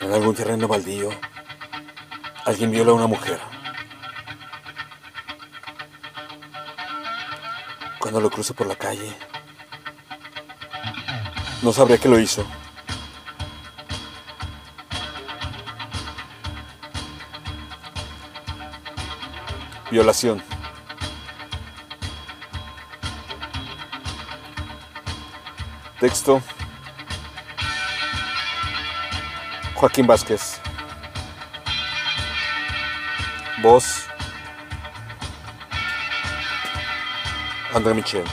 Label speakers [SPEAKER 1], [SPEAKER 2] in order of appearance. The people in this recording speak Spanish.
[SPEAKER 1] En algún terreno baldío, alguien viola a una mujer. Cuando lo cruce por la calle, no sabré que lo hizo. Violación. Texto. Joaquín Vázquez. Voz. André Michel.